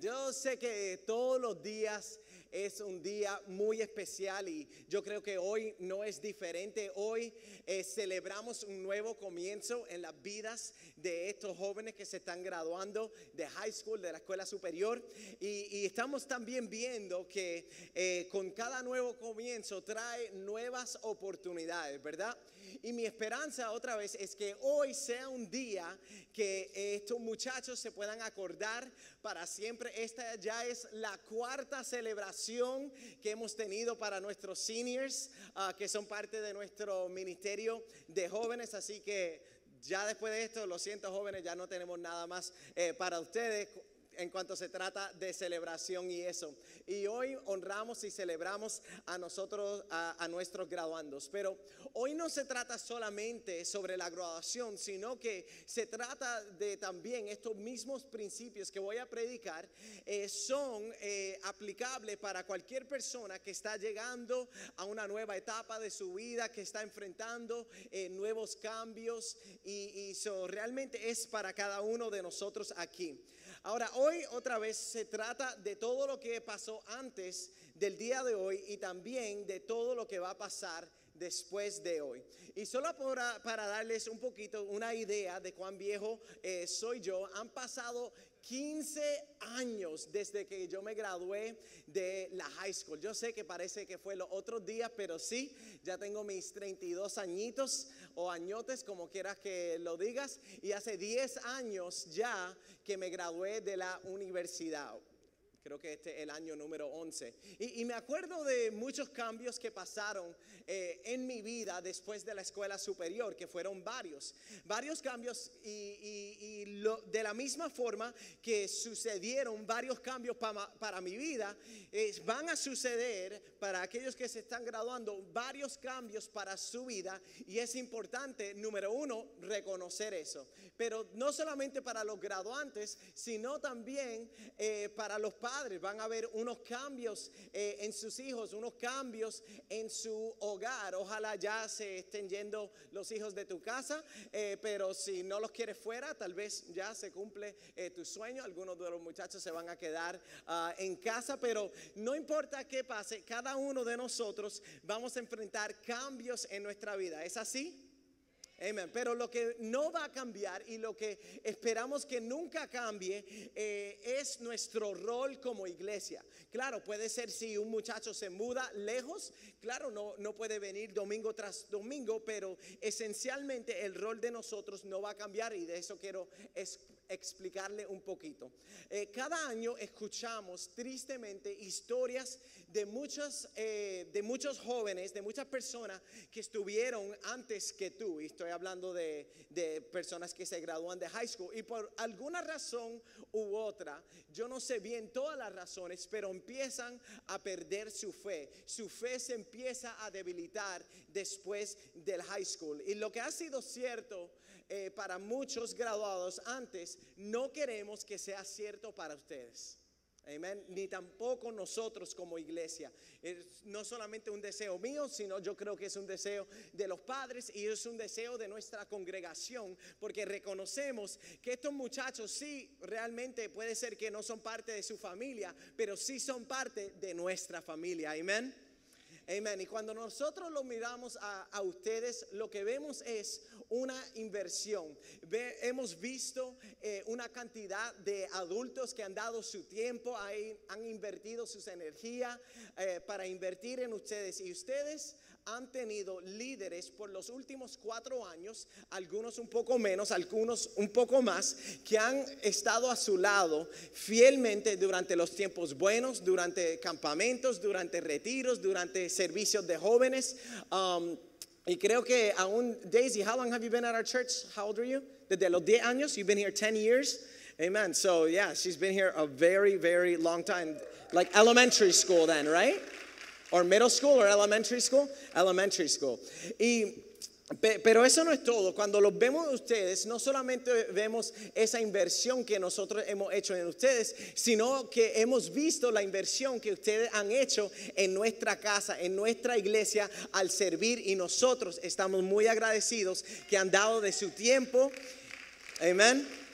Yo sé que todos los días es un día muy especial y yo creo que hoy no es diferente. Hoy eh, celebramos un nuevo comienzo en las vidas de estos jóvenes que se están graduando de high school, de la escuela superior. Y, estamos también viendo que eh, con cada nuevo comienzo trae nuevas oportunidades, ¿verdad? Y mi esperanza otra vez es que hoy sea un día que estos muchachos se puedan acordar para siempre. Esta ya es la cuarta celebración que hemos tenido para nuestros seniors, ah, que son parte de nuestro ministerio de jóvenes. Así que ya después de esto, lo siento jóvenes, ya no tenemos nada más eh, para ustedes en cuanto se trata de celebración y eso. Y hoy honramos y celebramos a nosotros, a, nuestros graduandos. Pero hoy no se trata solamente sobre la graduación, sino que se trata de también estos mismos principios que voy a predicar eh, son eh, aplicables para cualquier persona que está llegando a una nueva etapa de su vida, que está enfrentando eh, nuevos cambios y, y realmente es para cada uno de nosotros aquí. Ahora, hoy otra vez se trata de todo lo que pasó antes del día de hoy y también de todo lo que va a pasar después de hoy. Y solo para, darles un poquito una idea de cuán viejo eh, soy yo, han pasado 15 años desde que yo me gradué de la high school. Yo sé que parece que fue los otros días, pero sí, ya tengo mis 32 añitos o añotes, como quieras que lo digas, y hace 10 años ya que me gradué de la universidad. Creo que este es el año número 11. Y, me acuerdo de muchos cambios que pasaron eh, en mi vida después de la escuela superior, que fueron varios. Varios cambios y, de la misma forma que sucedieron varios cambios para mi vida, van a suceder para aquellos que se están graduando varios cambios para su vida. Y es importante, número uno, reconocer eso. Pero no solamente para los graduantes, sino también eh, para los padres van a haber unos cambios eh, en sus hijos, unos cambios en su hogar. Ojalá ya se estén yendo los hijos de tu casa, eh, pero si no los quieres fuera, tal vez ya se cumple eh, tu sueño. Algunos de los muchachos se van a quedar ah, en casa, pero no importa qué pase, cada uno de nosotros vamos a enfrentar cambios en nuestra vida. ¿Es así? Amen. Pero lo que no va a cambiar y lo que esperamos que nunca cambie eh, es nuestro rol como iglesia. Claro, puede ser si un muchacho se muda lejos, claro, no, no puede venir domingo tras domingo, pero esencialmente el rol de nosotros no va a cambiar y de eso quiero explicarle un poquito. Eh, cada año escuchamos tristemente historias de muchos, eh, de muchos jóvenes, de muchas personas que estuvieron antes que tú. Y estoy hablando de, de personas que se gradúan de high school. Y por alguna razón u otra, yo no sé bien todas las razones, pero empiezan a perder su fe. Su fe se empieza a debilitar después del high school. Y lo que ha sido cierto eh, para muchos graduados antes, no queremos que sea cierto para ustedes. Amén. Ni tampoco nosotros como iglesia. Es no solamente un deseo mío, sino yo creo que es un deseo de los padres y es un deseo de nuestra congregación, porque reconocemos que estos muchachos sí realmente puede ser que no son parte de su familia, pero sí son parte de nuestra familia. Amén. Amén. Y cuando nosotros lo miramos a, ustedes, lo que vemos es una inversión. hemos visto eh, una cantidad de adultos que han dado su tiempo, han invertido sus energías eh, para invertir en ustedes. Y ustedes han tenido líderes por los últimos cuatro años, algunos un poco menos, algunos un poco más, que han estado a su lado fielmente durante los tiempos buenos, durante campamentos, durante retiros, durante servicios de jóvenes. Um, y creo que aún, Daisy, how long have you been at our church? How old are you? Desde los 10 años, you've been here 10 years. Amen. So, yeah, she's been here a very, very long time. Like elementary school, then, right? Or middle school or elementary school? Elementary school. Y pero eso no es todo. Cuando los vemos ustedes, no solamente vemos esa inversión que nosotros hemos hecho en ustedes, sino que hemos visto la inversión que ustedes han hecho en nuestra casa, en nuestra iglesia, al servir. Y nosotros estamos muy agradecidos que han dado de su tiempo. Amén.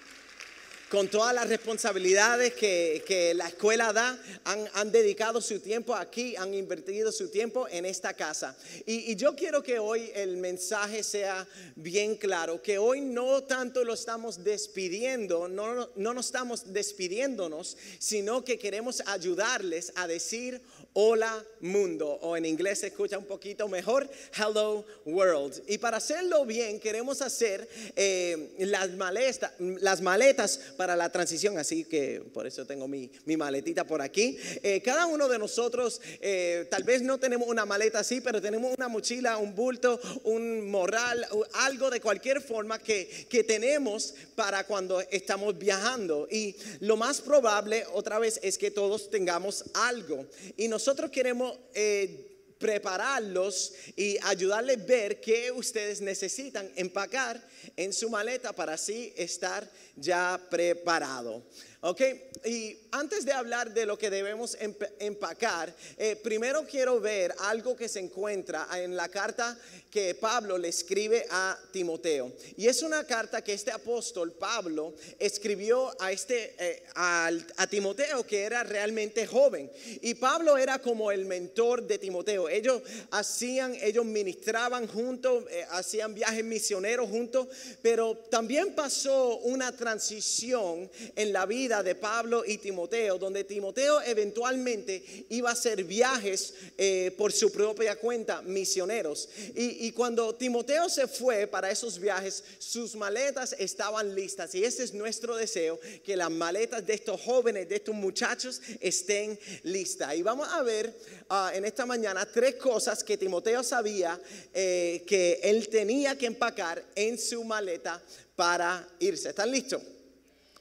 Con todas las responsabilidades que, que la escuela da, han, han, dedicado su tiempo aquí, han invertido su tiempo en esta casa. Y, yo quiero que hoy el mensaje sea bien claro, que hoy no tanto lo estamos despidiendo, no, no, no nos estamos despidiéndonos, sino que queremos ayudarles a decir hola mundo, o en inglés se escucha un poquito mejor, hello world. Y para hacerlo bien, queremos hacer eh, las, maletas, las maletas para la transición, así que por eso tengo mi, mi maletita por aquí. Eh, cada uno de nosotros, eh, tal vez no tenemos una maleta así, pero tenemos una mochila, un bulto, un morral, algo de cualquier forma que, que tenemos para cuando estamos viajando. Y lo más probable, otra vez, es que todos tengamos algo. Y nosotros queremos eh, prepararlos y ayudarles a ver qué ustedes necesitan empacar en su maleta para así estar ya preparado. Ok, y antes de hablar de lo que debemos empacar, eh, primero quiero ver algo que se encuentra en la carta que Pablo le escribe a Timoteo. Y es una carta que este apóstol Pablo escribió a, este, eh, a, Timoteo que era realmente joven. Y Pablo era como el mentor de Timoteo. Ellos hacían, ellos ministraban juntos, eh, hacían viajes misioneros juntos, pero también pasó una transición en la vida de Pablo y Timoteo, donde Timoteo eventualmente iba a hacer viajes eh, por su propia cuenta, misioneros. Y, y cuando Timoteo se fue para esos viajes, sus maletas estaban listas. Y ese es nuestro deseo, que las maletas de estos jóvenes, de estos muchachos, estén listas. Y vamos a ver uh, en esta mañana tres cosas que Timoteo sabía eh, que él tenía que empacar en su maleta para irse. ¿Están listos?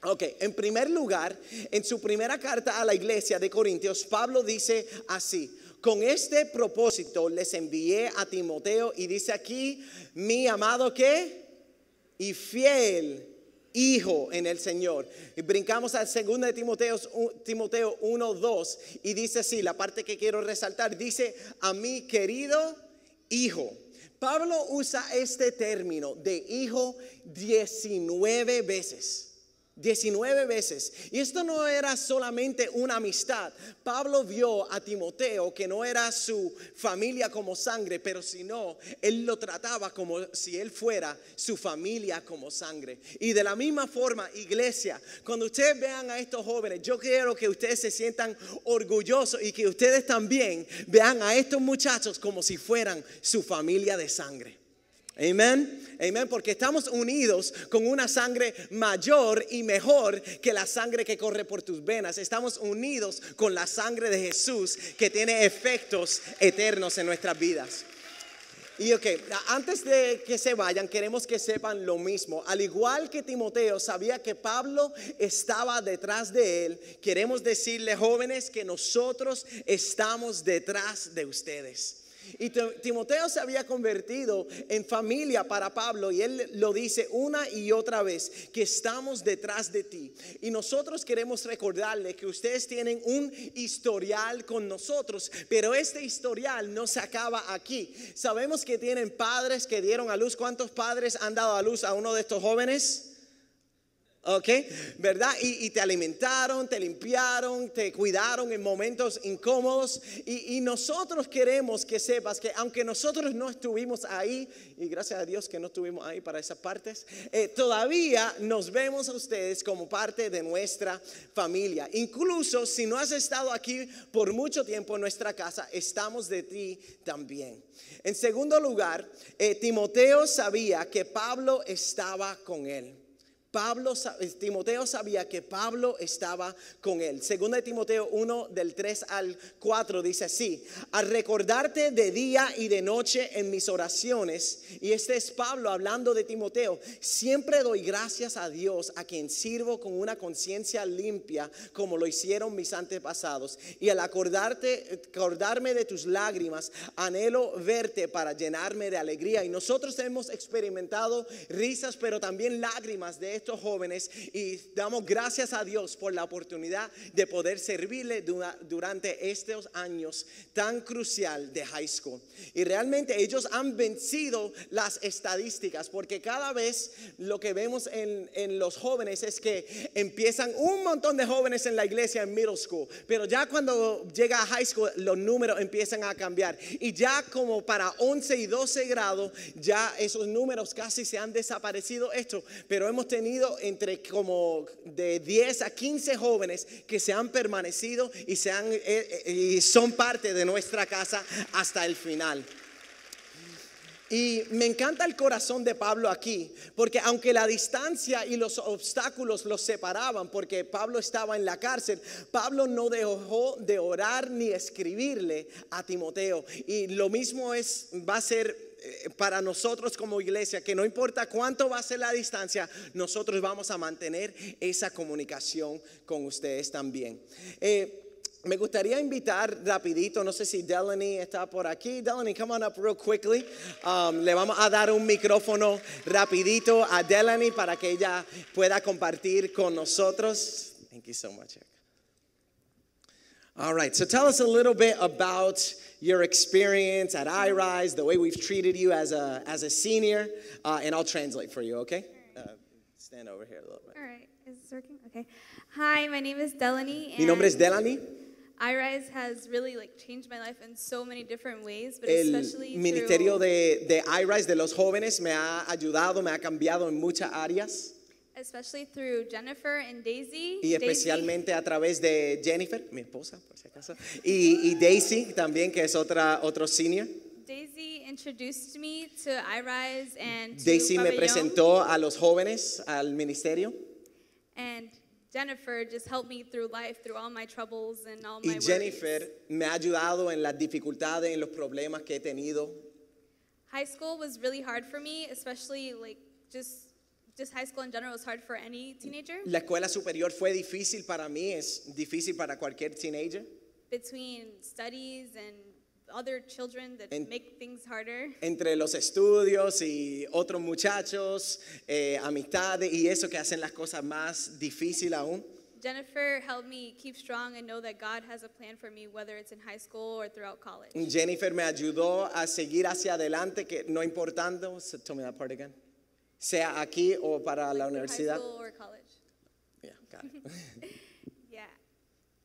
Ok, en primer lugar, en su primera carta a la iglesia de Corintios, Pablo dice así, con este propósito les envié a Timoteo y dice aquí, mi amado que y fiel hijo en el Señor. Y brincamos al segundo de Timoteo, Timoteo 1, 2 y dice así, la parte que quiero resaltar, dice, a mi querido hijo. Pablo usa este término de hijo 19 veces. 19 veces. Y esto no era solamente una amistad. Pablo vio a Timoteo que no era su familia como sangre, pero sino él lo trataba como si él fuera su familia como sangre. Y de la misma forma, iglesia, cuando ustedes vean a estos jóvenes, yo quiero que ustedes se sientan orgullosos y que ustedes también vean a estos muchachos como si fueran su familia de sangre. Amén. Amén, porque estamos unidos con una sangre mayor y mejor que la sangre que corre por tus venas. Estamos unidos con la sangre de Jesús que tiene efectos eternos en nuestras vidas. Y ok, antes de que se vayan, queremos que sepan lo mismo. Al igual que Timoteo sabía que Pablo estaba detrás de él, queremos decirle jóvenes que nosotros estamos detrás de ustedes. Y Timoteo se había convertido en familia para Pablo y él lo dice una y otra vez, que estamos detrás de ti. Y nosotros queremos recordarle que ustedes tienen un historial con nosotros, pero este historial no se acaba aquí. Sabemos que tienen padres que dieron a luz. ¿Cuántos padres han dado a luz a uno de estos jóvenes? ¿Ok? ¿Verdad? Y, te alimentaron, te limpiaron, te cuidaron en momentos incómodos. Y, nosotros queremos que sepas que aunque nosotros no estuvimos ahí, y gracias a Dios que no estuvimos ahí para esas partes, eh, todavía nos vemos a ustedes como parte de nuestra familia. Incluso si no has estado aquí por mucho tiempo en nuestra casa, estamos de ti también. En segundo lugar, eh, Timoteo sabía que Pablo estaba con él. Pablo, Timoteo sabía que Pablo estaba con él. Segunda de Timoteo 1 del 3 al 4 dice así, al recordarte de día y de noche en mis oraciones, y este es Pablo hablando de Timoteo, siempre doy gracias a Dios a quien sirvo con una conciencia limpia como lo hicieron mis antepasados. Y al acordarte, acordarme de tus lágrimas, anhelo verte para llenarme de alegría. Y nosotros hemos experimentado risas, pero también lágrimas de estos jóvenes y damos gracias a Dios por la oportunidad de poder servirle dura- durante estos años tan crucial de high school. Y realmente ellos han vencido las estadísticas porque cada vez lo que vemos en, en los jóvenes es que empiezan un montón de jóvenes en la iglesia en middle school, pero ya cuando llega a high school los números empiezan a cambiar y ya como para 11 y 12 grados ya esos números casi se han desaparecido esto, pero hemos tenido entre como de 10 a 15 jóvenes que se han permanecido y se han eh, eh, y son parte de nuestra casa hasta el final. Y me encanta el corazón de Pablo aquí, porque aunque la distancia y los obstáculos los separaban, porque Pablo estaba en la cárcel, Pablo no dejó de orar ni escribirle a Timoteo. Y lo mismo es, va a ser eh, para nosotros como iglesia, que no importa cuánto va a ser la distancia, nosotros vamos a mantener esa comunicación con ustedes también. Eh, me gustaría invitar rapidito, no sé si Delaney está por aquí. Delaney, come on up real quickly. Um, le vamos a dar un micrófono rapidito a Delaney para que ella pueda compartir con nosotros. Thank you so much. All right, so tell us a little bit about your experience at iRise, the way we've treated you as a, as a senior, uh, and I'll translate for you, okay? Uh, stand over here a little bit. All right, is this working? Okay. Hi, my name is Delaney. Mi nombre es Delaney. iRise has really like changed my life in so many different ways, but El especially ministerio through, de, de iRise, de los jóvenes, me ha ayudado, me ha cambiado en muchas áreas especially through Jennifer and Daisy. y Daisy- especialmente a través de Jennifer, mi esposa, por si acaso, y, y Daisy también, que es otra, otro senior. Daisy introduced me to iRise and to Daisy me Pabellón, presentó a los jóvenes al ministerio and Jennifer just helped me through life, through all my troubles and all my y worries. Jennifer me ha ayudado en las dificultades, en los problemas que he tenido. High school was really hard for me, especially like just just high school in general is hard for any teenager. La escuela superior fue difícil para mí, es difícil para cualquier teenager. between studies and other children that En- make things harder. entre los estudios y otros muchachos, eh, amistades y eso que hacen las cosas más difíciles aún. Jennifer helped me keep strong and know that God has a plan for me, whether it's in high school or throughout college. Jennifer me ayudó a seguir hacia adelante, que no importando, so tell me that part again, sea aquí o para la universidad. High school or college. Yeah, got it. Yeah.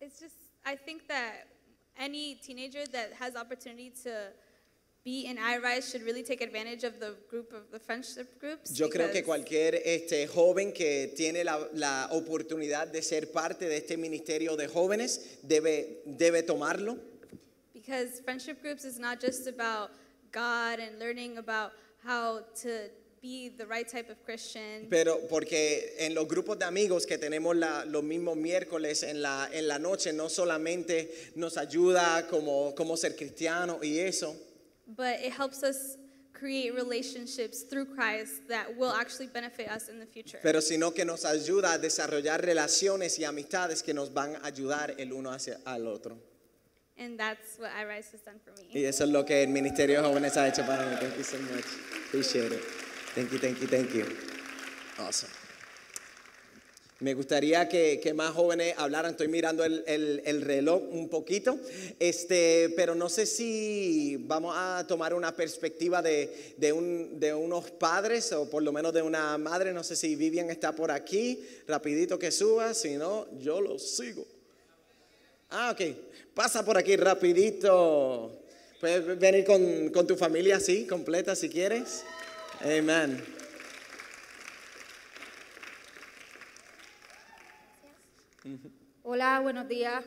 It's just, I think that any teenager that has opportunity to be in iRise should really take advantage of the group of the friendship groups. Yo creo que cualquier este, joven que tiene la, la oportunidad de ser parte de este ministerio de jóvenes debe, debe tomarlo. Because friendship groups is not just about God and learning about how to be the right type of Christian, Pero porque en los grupos de amigos que tenemos la- los mismos miércoles en la, en la noche, no solamente nos ayuda como, como ser cristiano y eso, but it helps us create relationships through Christ that will actually benefit us in the future. pero sino que nos ayuda a desarrollar relaciones y amistades que nos van a ayudar el uno hacia al otro. And that's what iRise has done for me. Y eso es lo que el Ministerio de Jóvenes ha hecho para mí. Thank you so much. Appreciate it. Thank you, thank you, thank you. Awesome. Me gustaría que, más jóvenes hablaran. Estoy mirando el, el- el reloj un poquito, este, pero no sé si vamos a tomar una perspectiva de, de unos padres o por lo menos de una madre. No sé si Vivian está por aquí. Rapidito que suba, si no, yo lo sigo. Ah, ok. Pasa por aquí rapidito. Puedes venir con, con tu familia así, completa, si quieres. Amén. Hola, buenos días.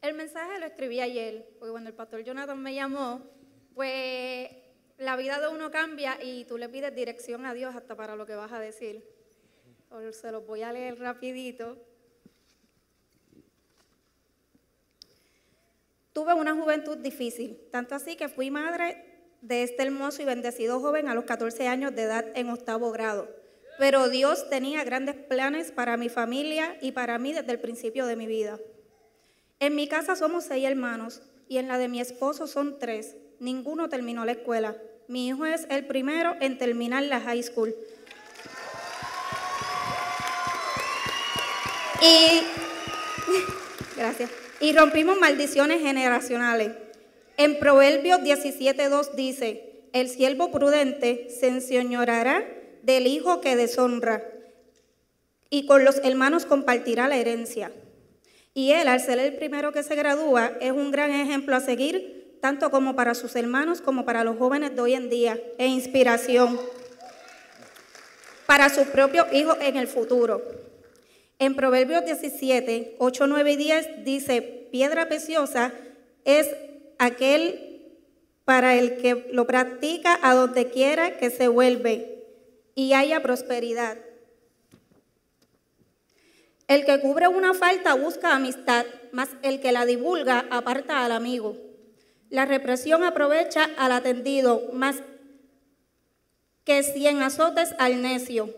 El mensaje lo escribí ayer, porque cuando el pastor Jonathan me llamó, pues la vida de uno cambia y tú le pides dirección a Dios hasta para lo que vas a decir. Se los voy a leer rapidito. Tuve una juventud difícil, tanto así que fui madre de este hermoso y bendecido joven a los 14 años de edad en octavo grado. Pero Dios tenía grandes planes para mi familia y para mí desde el principio de mi vida. En mi casa somos seis hermanos y en la de mi esposo son tres. Ninguno terminó la escuela. Mi hijo es el primero en terminar la high school. Y, gracias. Y rompimos maldiciones generacionales. En Proverbios 17:2 dice, "El siervo prudente se enseñorará del hijo que deshonra y con los hermanos compartirá la herencia." Y él, al ser el primero que se gradúa, es un gran ejemplo a seguir, tanto como para sus hermanos como para los jóvenes de hoy en día, e inspiración para sus propios hijos en el futuro. En Proverbios 17, 8, 9 y 10 dice, piedra preciosa es aquel para el que lo practica a donde quiera que se vuelve y haya prosperidad. El que cubre una falta busca amistad, mas el que la divulga aparta al amigo. La represión aprovecha al atendido, más que cien azotes al necio.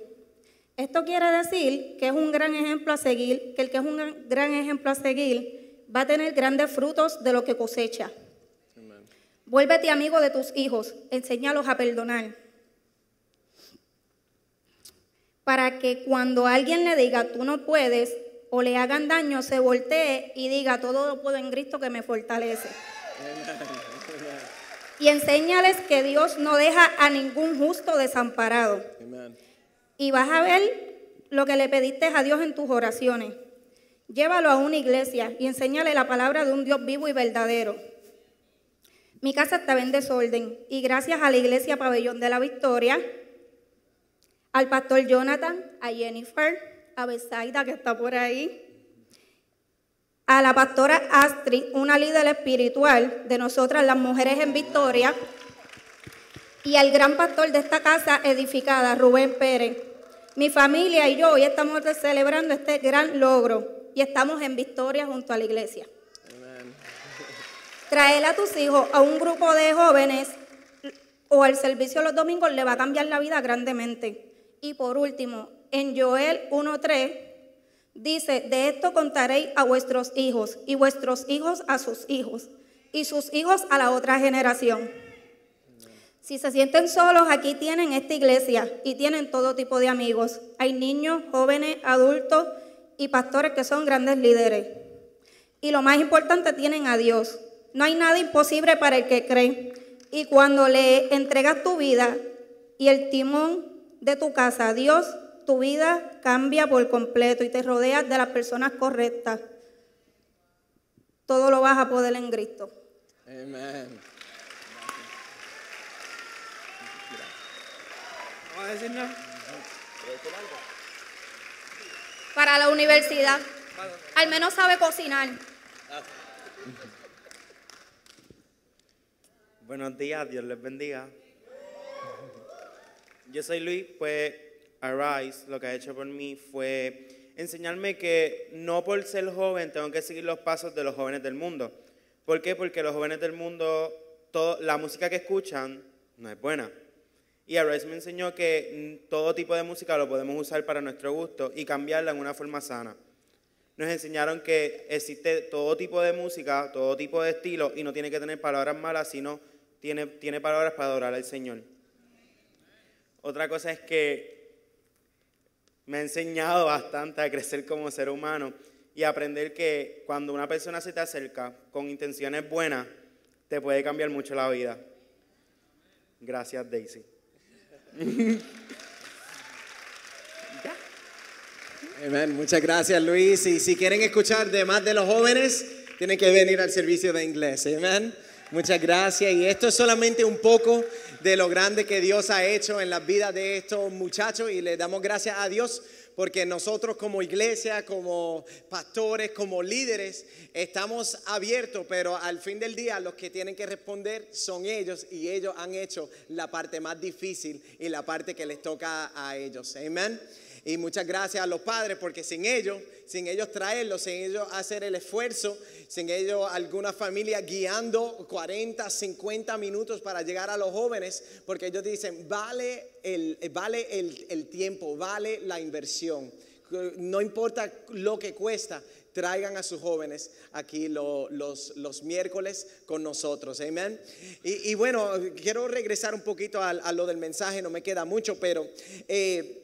Esto quiere decir que es un gran ejemplo a seguir, que el que es un gran ejemplo a seguir va a tener grandes frutos de lo que cosecha. Vuélvete amigo de tus hijos, enséñalos a perdonar. Para que cuando alguien le diga tú no puedes o le hagan daño, se voltee y diga todo lo puedo en Cristo que me fortalece. Y enséñales que Dios no deja a ningún justo desamparado. Y vas a ver lo que le pediste a Dios en tus oraciones. Llévalo a una iglesia y enséñale la palabra de un Dios vivo y verdadero. Mi casa estaba en desorden y gracias a la iglesia Pabellón de la Victoria, al pastor Jonathan, a Jennifer, a Besaida que está por ahí, a la pastora Astrid, una líder espiritual de nosotras las mujeres en Victoria, y al gran pastor de esta casa edificada, Rubén Pérez. Mi familia y yo hoy estamos celebrando este gran logro y estamos en victoria junto a la iglesia. Traer a tus hijos a un grupo de jóvenes o al servicio los domingos le va a cambiar la vida grandemente. Y por último, en Joel 1.3 dice, de esto contaréis a vuestros hijos y vuestros hijos a sus hijos y sus hijos a la otra generación. Si se sienten solos, aquí tienen esta iglesia y tienen todo tipo de amigos. Hay niños, jóvenes, adultos y pastores que son grandes líderes. Y lo más importante, tienen a Dios. No hay nada imposible para el que cree. Y cuando le entregas tu vida y el timón de tu casa a Dios, tu vida cambia por completo y te rodeas de las personas correctas. Todo lo vas a poder en Cristo. Amén. ¿Vamos a decir nada? Para la universidad. Al menos sabe cocinar. Buenos días, Dios les bendiga. Yo soy Luis, pues Arise lo que ha hecho por mí fue enseñarme que no por ser joven tengo que seguir los pasos de los jóvenes del mundo. ¿Por qué? Porque los jóvenes del mundo, todo, la música que escuchan no es buena. Y Arise me enseñó que todo tipo de música lo podemos usar para nuestro gusto y cambiarla en una forma sana. Nos enseñaron que existe todo tipo de música, todo tipo de estilo y no tiene que tener palabras malas, sino tiene, tiene palabras para adorar al Señor. Otra cosa es que me ha enseñado bastante a crecer como ser humano y aprender que cuando una persona se te acerca con intenciones buenas, te puede cambiar mucho la vida. Gracias, Daisy. Muchas gracias, Luis. Y si quieren escuchar de más de los jóvenes, tienen que venir al servicio de inglés. Amén. Muchas gracias. Y esto es solamente un poco de lo grande que Dios ha hecho en la vida de estos muchachos y le damos gracias a Dios porque nosotros como iglesia, como pastores, como líderes, estamos abiertos, pero al fin del día los que tienen que responder son ellos y ellos han hecho la parte más difícil y la parte que les toca a ellos. Amén. Y muchas gracias a los padres porque sin ellos, sin ellos traerlos, sin ellos hacer el esfuerzo, sin ellos alguna familia guiando 40, 50 minutos para llegar a los jóvenes, porque ellos dicen, vale el, vale el, tiempo, vale la inversión. No importa lo que cuesta, traigan a sus jóvenes aquí los, los, miércoles con nosotros. Amén. Y, bueno, quiero regresar un poquito a, lo del mensaje, no me queda mucho, pero... Eh,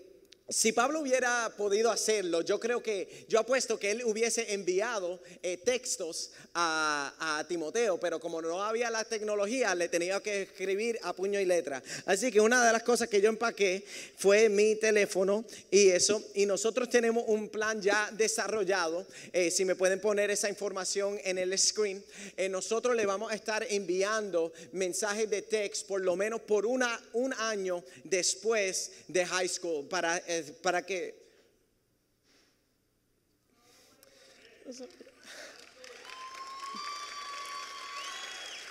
si Pablo hubiera podido hacerlo, yo creo que, yo apuesto que él hubiese enviado eh, textos a, a Timoteo, pero como no había la tecnología, le tenía que escribir a puño y letra. Así que una de las cosas que yo empaqué fue mi teléfono y eso, y nosotros tenemos un plan ya desarrollado. Eh, si me pueden poner esa información en el screen, eh, nosotros le vamos a estar enviando mensajes de text por lo menos por una, un año después de high school para, para que...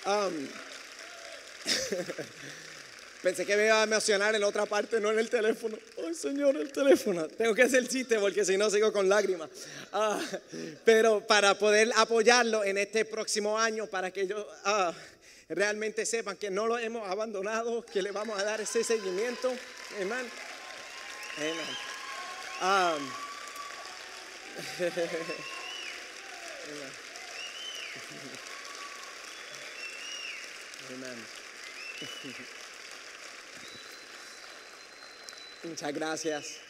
Um, Pensé que me iba a emocionar en otra parte, no en el teléfono. Ay, Señor, el teléfono. Tengo que hacer chiste porque si no sigo con lágrimas. Ah, pero para poder apoyarlo en este próximo año, para que ellos ah, realmente sepan que no lo hemos abandonado, que le vamos a dar ese seguimiento. Amén. Amén. Um, Amén. Muchas gracias.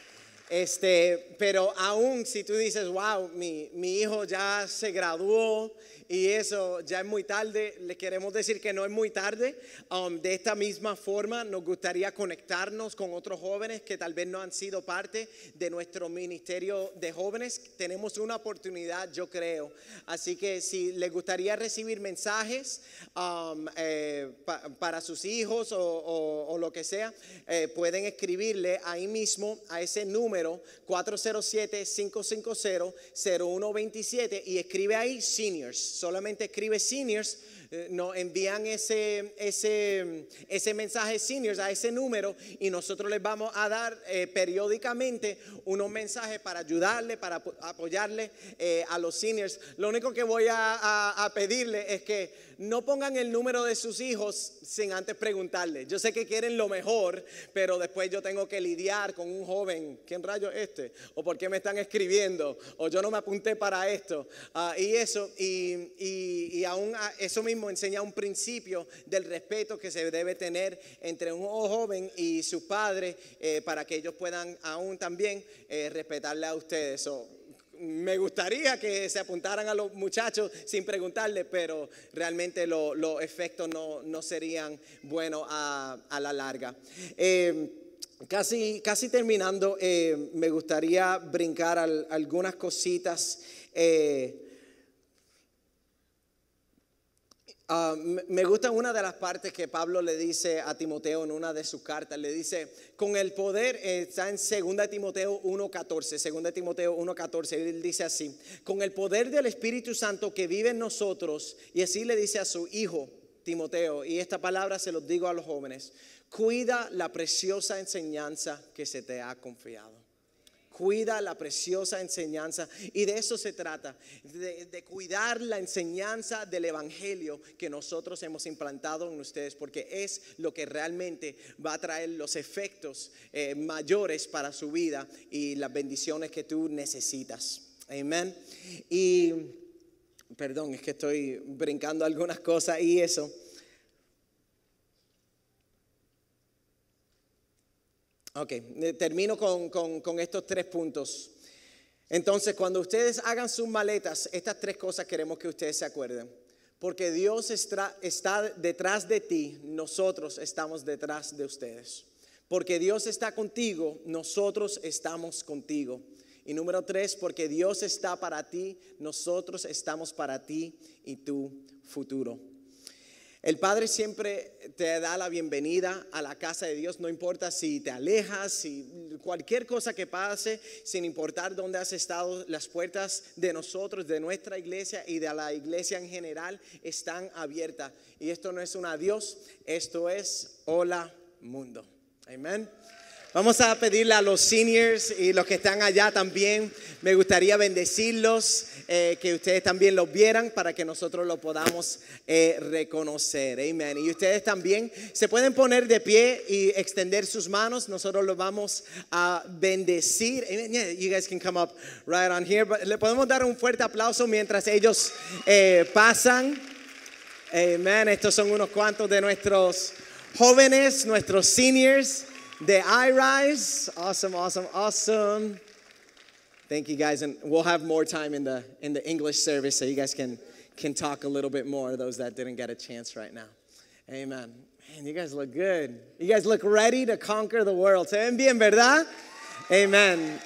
Este, pero aún si tú dices, wow, mi, mi hijo ya se graduó y eso ya es muy tarde, le queremos decir que no es muy tarde. Um, de esta misma forma, nos gustaría conectarnos con otros jóvenes que tal vez no han sido parte de nuestro ministerio de jóvenes. Tenemos una oportunidad, yo creo. Así que si les gustaría recibir mensajes um, eh, pa- para sus hijos o, o- o lo que sea, eh, pueden escribirle ahí mismo a ese número 407-550-0127 y escribe ahí seniors. Solamente escribe seniors. Eh, Nos envían ese, ese, ese mensaje seniors a ese número y nosotros les vamos a dar eh, periódicamente unos mensajes para ayudarle, para apo- apoyarle eh, a los seniors. Lo único que voy a, a- pedirle es que no pongan el número de sus hijos sin antes preguntarle. Yo sé que quieren lo mejor, pero después yo tengo que lidiar con un joven. ¿Quién rayo es este? ¿O por qué me están escribiendo? ¿O yo no me apunté para esto? Ah, y eso, y, y- y aún eso mismo enseña un principio del respeto que se debe tener entre un joven y su padre eh, para que ellos puedan aún también eh, respetarle a ustedes. Me gustaría que se apuntaran a los muchachos sin preguntarle, pero realmente lo- los efectos no, serían buenos a, a la larga. Eh, casi, terminando, eh, me gustaría brincar al- algunas cositas. eh, Ah, me gusta una de las partes que Pablo le dice a Timoteo en una de sus cartas. Le dice, con el poder, eh, está en 2 Timoteo 1.14, 2 Timoteo 1.14, él dice así, con el poder del Espíritu Santo que vive en nosotros, y así le dice a su hijo Timoteo, y esta palabra se los digo a los jóvenes, cuida la preciosa enseñanza que se te ha confiado. Cuida la preciosa enseñanza y de eso se trata, de, cuidar la enseñanza del Evangelio que nosotros hemos implantado en ustedes, porque es lo que realmente va a traer los efectos eh, mayores para su vida y las bendiciones que tú necesitas. Amén. Y, perdón, es que estoy brincando algunas cosas y eso. Ok, eh, termino con, con- estos tres puntos. Entonces, cuando ustedes hagan sus maletas, estas tres cosas queremos que ustedes se acuerden. Porque Dios está, está detrás de ti, nosotros estamos detrás de ustedes. Porque Dios está contigo, nosotros estamos contigo. Y número tres, porque Dios está para ti, nosotros estamos para ti y tu futuro. El Padre siempre te da la bienvenida a la casa de Dios, no importa si te alejas, si cualquier cosa que pase, sin importar dónde has estado, las puertas de nosotros, de nuestra iglesia y de la iglesia en general están abiertas. Y esto no es un adiós, esto es hola mundo. Amén. Vamos a pedirle a los seniors y los que están allá también, me gustaría bendecirlos, eh, que ustedes también los vieran para que nosotros lo podamos eh, reconocer. Amén. Y ustedes también se pueden poner de pie y extender sus manos. Nosotros los vamos a bendecir. Amen. Yeah, you guys can come up right on here. But le podemos dar un fuerte aplauso mientras ellos eh, pasan. Amén. Estos son unos cuantos de nuestros jóvenes, nuestros seniors de iRise. Awesome, awesome, awesome. Thank you guys, and we'll have more time in the in the English service, so you guys can can talk a little bit more. Those that didn't get a chance right now. Amen. Man, you guys look good. You guys look ready to conquer the world. Se ven bien, ¿verdad? Amen.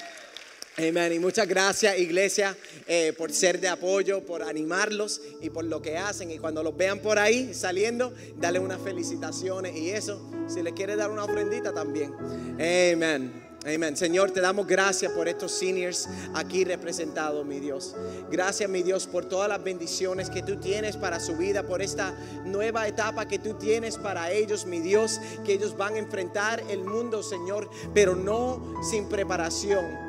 Amen. Y muchas gracias, iglesia, eh, por ser de apoyo, por animarlos y por lo que hacen. Y cuando los vean por ahí saliendo, dale unas felicitaciones y eso. Si le quiere dar una ofrendita también. Amen. Amén. Señor, te damos gracias por estos seniors aquí representados, mi Dios. Gracias, mi Dios, por todas las bendiciones que tú tienes para su vida, por esta nueva etapa que tú tienes para ellos, mi Dios, que ellos van a enfrentar el mundo, Señor, pero no sin preparación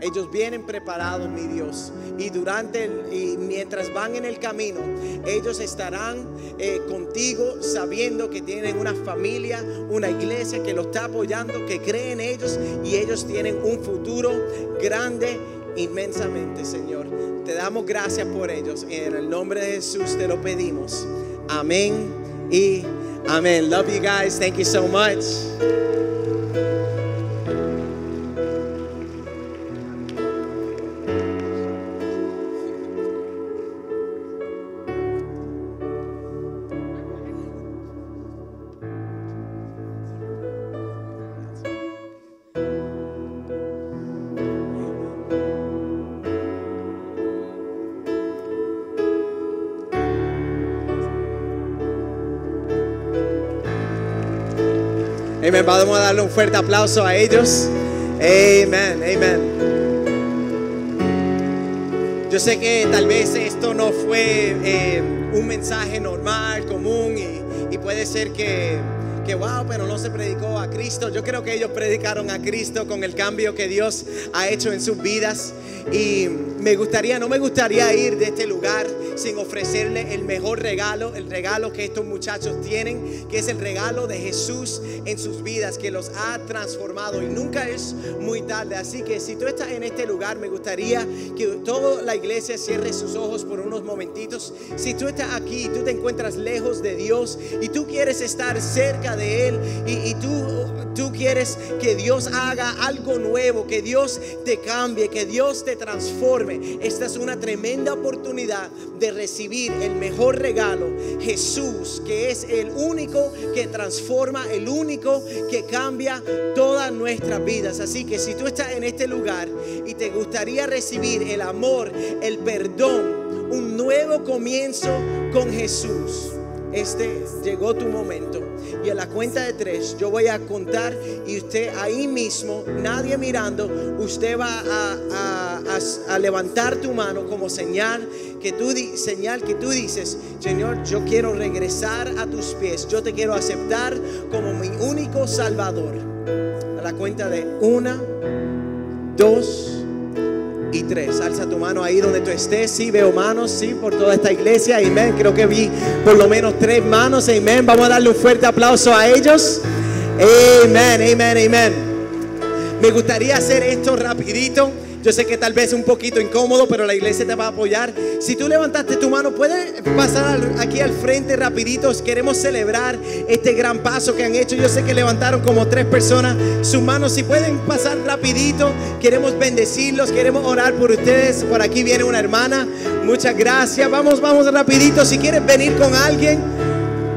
ellos vienen preparados, mi Dios. Y durante y mientras van en el camino, ellos estarán eh, contigo sabiendo que tienen una familia, una iglesia que los está apoyando, que cree en ellos y ellos tienen un futuro grande inmensamente, Señor. Te damos gracias por ellos. En el nombre de Jesús te lo pedimos. Amén y amén. Love you guys. Thank you so much. Amén. Vamos a darle un fuerte aplauso a ellos. Amén, amén. Yo sé que tal vez esto no fue eh, un mensaje normal, común, y, y puede ser que, que, wow, pero no se predicó a Cristo. Yo creo que ellos predicaron a Cristo con el cambio que Dios ha hecho en sus vidas. Y me gustaría, no me gustaría ir de este lugar sin ofrecerle el mejor regalo, el regalo que estos muchachos tienen, que es el regalo de Jesús en sus vidas, que los ha transformado y nunca es muy tarde. Así que si tú estás en este lugar, me gustaría que toda la iglesia cierre sus ojos por unos momentitos. Si tú estás aquí tú te encuentras lejos de Dios y tú quieres estar cerca de Él y, y tú, tú quieres que Dios haga algo nuevo, que Dios te cambie, que Dios te transforme, esta es una tremenda oportunidad de recibir el mejor regalo, Jesús, que es el único que transforma, el único que cambia todas nuestras vidas. Así que si tú estás en este lugar y te gustaría recibir el amor, el perdón, un nuevo comienzo con Jesús. Este llegó tu momento. Y a la cuenta de tres yo voy a contar y usted ahí mismo, nadie mirando, usted va a, levantar tu mano como señal que tú señal que tú dices, Señor, yo quiero regresar a tus pies. Yo te quiero aceptar como mi único Salvador. A la cuenta de una, dos y tres. Alza tu mano ahí donde tú estés. Sí, veo manos, sí, por toda esta iglesia. Amén. Creo que vi por lo menos tres manos. Amén. Vamos a darle un fuerte aplauso a ellos. Amén, amén, amén. Me gustaría hacer esto rapidito. Yo sé que tal vez es un poquito incómodo, pero la iglesia te va a apoyar. Si tú levantaste tu mano, puedes pasar aquí al frente rapidito. Queremos celebrar este gran paso que han hecho. Yo sé que levantaron como tres personas sus manos. Si pueden pasar rapidito, queremos bendecirlos, queremos orar por ustedes. Por aquí viene una hermana. Muchas gracias. Vamos, vamos rapidito. Si quieres venir con alguien,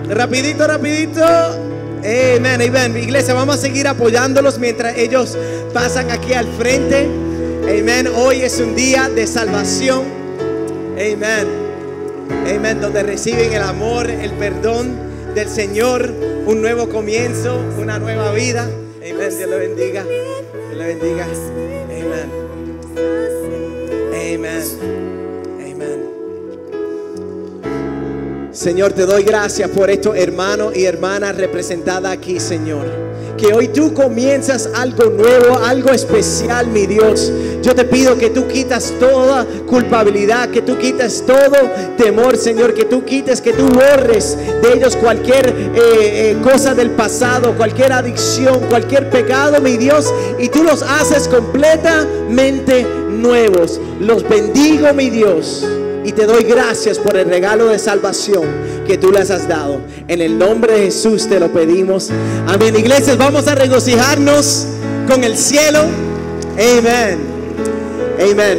rapidito, rapidito. Amén, amén. Iglesia, vamos a seguir apoyándolos mientras ellos pasan aquí al frente. Amén. Hoy es un día de salvación. Amén. Amén. Donde reciben el amor, el perdón del Señor, un nuevo comienzo, una nueva vida. Amén. Dios lo bendiga. Dios lo bendiga. Amén. Amén. Señor, te doy gracias por estos hermanos y hermanas representadas aquí, Señor. Que hoy tú comienzas algo nuevo, algo especial, mi Dios. Yo te pido que tú quitas toda culpabilidad, que tú quites todo temor, Señor, que tú quites, que tú borres de ellos cualquier eh, eh, cosa del pasado, cualquier adicción, cualquier pecado, mi Dios, y tú los haces completamente nuevos. Los bendigo, mi Dios Y te doy gracias por el regalo de salvación que tú les has dado. En el nombre de Jesús te lo pedimos. Amén. Iglesias, vamos a regocijarnos con el cielo. Amén. Amén.